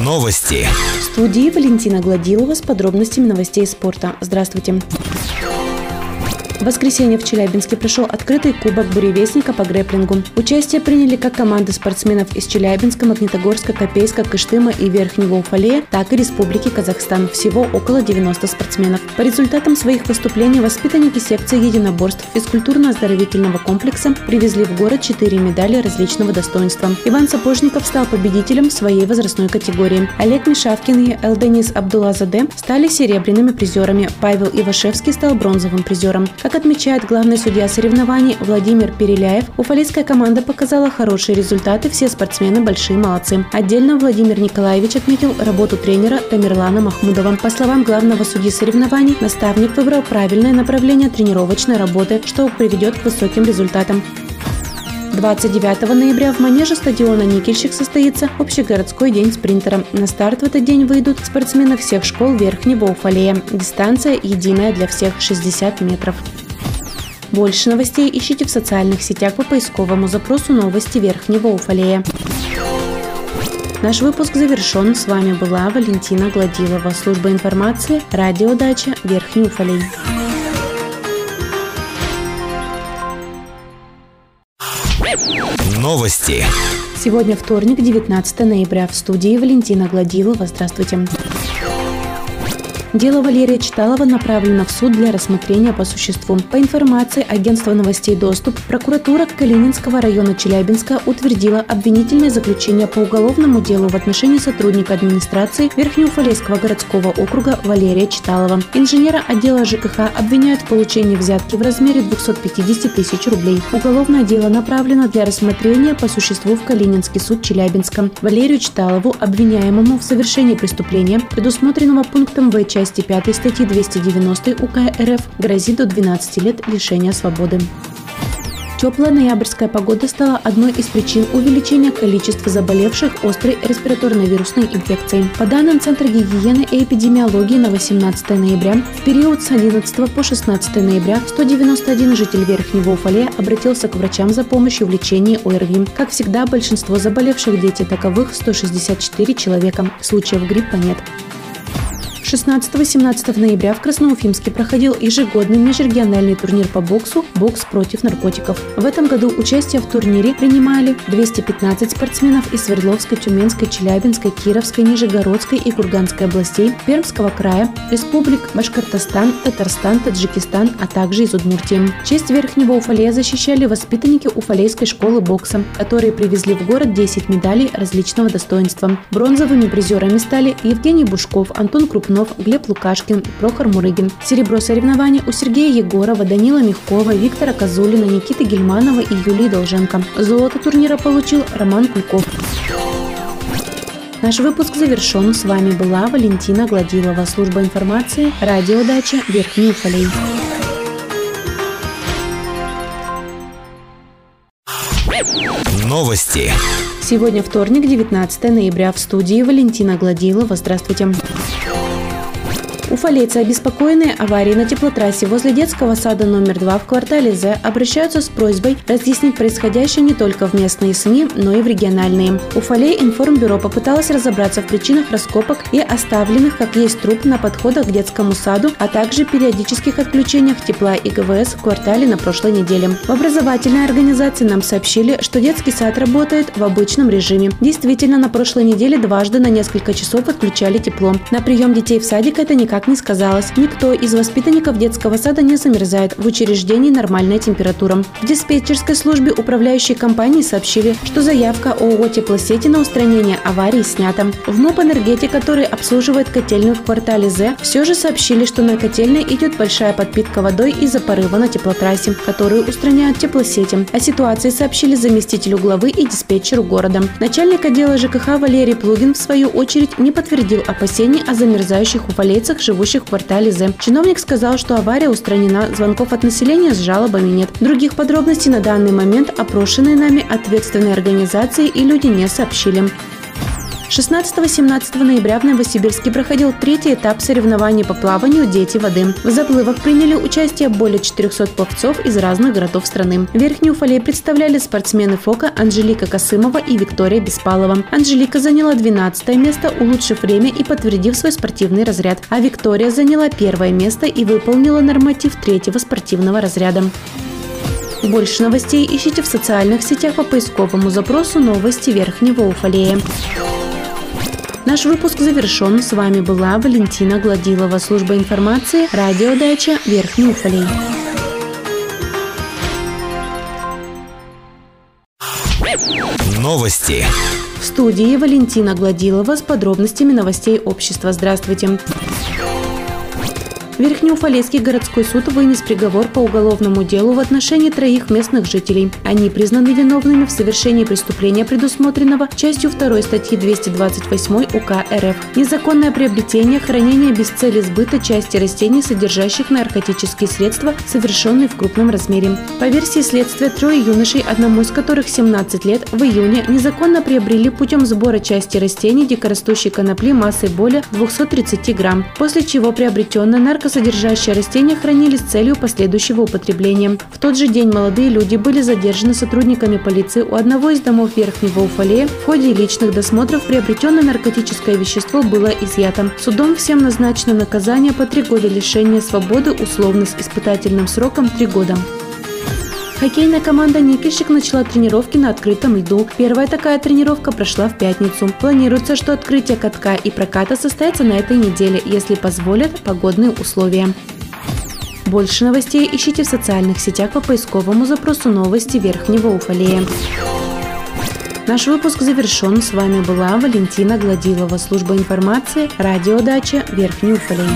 Новости. В студии Валентина Гладилова с подробностями новостей спорта. Здравствуйте. В воскресенье в Челябинске прошел открытый кубок буревестника по грэплингу. Участие приняли как команды спортсменов из Челябинска, Магнитогорска, Копейска, Кыштыма и Верхнего Уфалея, так и Республики Казахстан. Всего около 90 спортсменов. По результатам своих выступлений воспитанники секции единоборств физкультурно-оздоровительного комплекса привезли в город 4 медали различного достоинства. Иван Сапожников стал победителем в своей возрастной категории. Олег Мишавкин и Элденис Абдулазаде стали серебряными призерами. Павел Ивашевский стал бронзовым призером. Как как отмечает главный судья соревнований Владимир Переляев, уфалейская команда показала хорошие результаты, все спортсмены большие молодцы. Отдельно Владимир Николаевич отметил работу тренера Тамерлана Махмудова. По словам главного судьи соревнований, наставник выбрал правильное направление тренировочной работы, что приведет к высоким результатам. 29 ноября в манеже стадиона «Никельщик» состоится общегородской день спринтера. На старт в этот день выйдут спортсмены всех школ Верхнего Уфалея. Дистанция единая для всех – 60 метров. Больше новостей ищите в социальных сетях по поисковому запросу «Новости Верхнего Уфалея». Наш выпуск завершен. С вами была Валентина Гладилова. Служба информации. Радиодача Верхний Уфалей. Новости. Сегодня вторник, 19 ноября. В студии Валентина Гладилова. Здравствуйте. Дело Валерия Читалова направлено в суд для рассмотрения по существу. По информации агентства новостей «Доступ», прокуратура Калининского района Челябинска утвердила обвинительное заключение по уголовному делу в отношении сотрудника администрации Верхнеуфалейского городского округа Валерия Читалова. Инженера отдела ЖКХ обвиняют в получении взятки в размере 250 тысяч рублей. Уголовное дело направлено для рассмотрения по существу в Калининский суд Челябинска. Валерию Читалову, обвиняемому в совершении преступления, предусмотренного пунктом В части части 5 статьи 290 УК РФ грозит до 12 лет лишения свободы. Теплая ноябрьская погода стала одной из причин увеличения количества заболевших острой респираторной вирусной инфекцией. По данным Центра гигиены и эпидемиологии на 18 ноября, в период с 11 по 16 ноября 191 житель Верхнего Уфалея обратился к врачам за помощью в лечении ОРВИ. Как всегда, большинство заболевших дети таковых 164 человека. Случаев гриппа нет. 16-17 ноября в Красноуфимске проходил ежегодный межрегиональный турнир по боксу «Бокс против наркотиков». В этом году участие в турнире принимали 215 спортсменов из Свердловской, Тюменской, Челябинской, Кировской, Нижегородской и Курганской областей, Пермского края, республик Башкортостан, Татарстан, Таджикистан, а также из Удмуртии. Честь Верхнего Уфалея защищали воспитанники Уфалейской школы бокса, которые привезли в город 10 медалей различного достоинства. Бронзовыми призерами стали Евгений Бушков, Антон Крупнов, Иванов, Глеб Лукашкин и Прохор Мурыгин. Серебро соревнований у Сергея Егорова, Данила Мягкова, Виктора Козулина, Никиты Гельманова и Юлии Долженко. Золото турнира получил Роман Кульков. Наш выпуск завершен. С вами была Валентина Гладилова, служба информации, радиодача Верхний Уфалей. Новости. Сегодня вторник, 19 ноября. В студии Валентина Гладилова. Здравствуйте. Уфалейцы, обеспокоенные аварией на теплотрассе возле детского сада номер 2 в квартале З, обращаются с просьбой разъяснить происходящее не только в местные СМИ, но и в региональные. Уфалей информбюро попыталась разобраться в причинах раскопок и оставленных, как есть труп, на подходах к детскому саду, а также периодических отключениях тепла и ГВС в квартале на прошлой неделе. В образовательной организации нам сообщили, что детский сад работает в обычном режиме. Действительно, на прошлой неделе дважды на несколько часов отключали тепло. На прием детей в садик это никак никак не сказалось. Никто из воспитанников детского сада не замерзает. В учреждении нормальная температура. В диспетчерской службе управляющей компании сообщили, что заявка ООО «Теплосети» на устранение аварии снята. В МОП «Энергетик», который обслуживает котельную в квартале З, все же сообщили, что на котельной идет большая подпитка водой из-за порыва на теплотрассе, которую устраняют теплосети. О ситуации сообщили заместителю главы и диспетчеру города. Начальник отдела ЖКХ Валерий Плугин, в свою очередь, не подтвердил опасений о замерзающих уфалейцах, живущих в квартале З. Чиновник сказал, что авария устранена, звонков от населения с жалобами нет. Других подробностей на данный момент опрошенные нами ответственные организации и люди не сообщили. 16-17 ноября в Новосибирске проходил третий этап соревнований по плаванию «Дети воды». В заплывах приняли участие более 400 пловцов из разных городов страны. Верхнюю Уфалей представляли спортсмены ФОКа Анжелика Косымова и Виктория Беспалова. Анжелика заняла 12 место, улучшив время и подтвердив свой спортивный разряд, а Виктория заняла первое место и выполнила норматив третьего спортивного разряда. Больше новостей ищите в социальных сетях по поисковому запросу «Новости Верхнего Уфалея». Наш выпуск завершен. С вами была Валентина Гладилова, служба информации, радиодача Верхний Уфалей. Новости. В студии Валентина Гладилова с подробностями новостей общества. Здравствуйте. Верхнеуфалейский городской суд вынес приговор по уголовному делу в отношении троих местных жителей. Они признаны виновными в совершении преступления, предусмотренного частью 2 статьи 228 УК РФ. Незаконное приобретение, хранение без цели сбыта части растений, содержащих наркотические средства, совершенные в крупном размере. По версии следствия, трое юношей, одному из которых 17 лет, в июне незаконно приобрели путем сбора части растений дикорастущей конопли массой более 230 грамм, после чего приобретенная наркотическая содержащие растения хранили с целью последующего употребления. В тот же день молодые люди были задержаны сотрудниками полиции у одного из домов Верхнего Уфалея. В ходе личных досмотров приобретенное наркотическое вещество было изъято. Судом всем назначено наказание по три года лишения свободы условно с испытательным сроком три года. Хоккейная команда «Никельщик» начала тренировки на открытом льду. Первая такая тренировка прошла в пятницу. Планируется, что открытие катка и проката состоится на этой неделе, если позволят погодные условия. Больше новостей ищите в социальных сетях по поисковому запросу «Новости Верхнего Уфалея». Наш выпуск завершен. С вами была Валентина Гладилова, служба информации, радиодача Верхний Уфалей.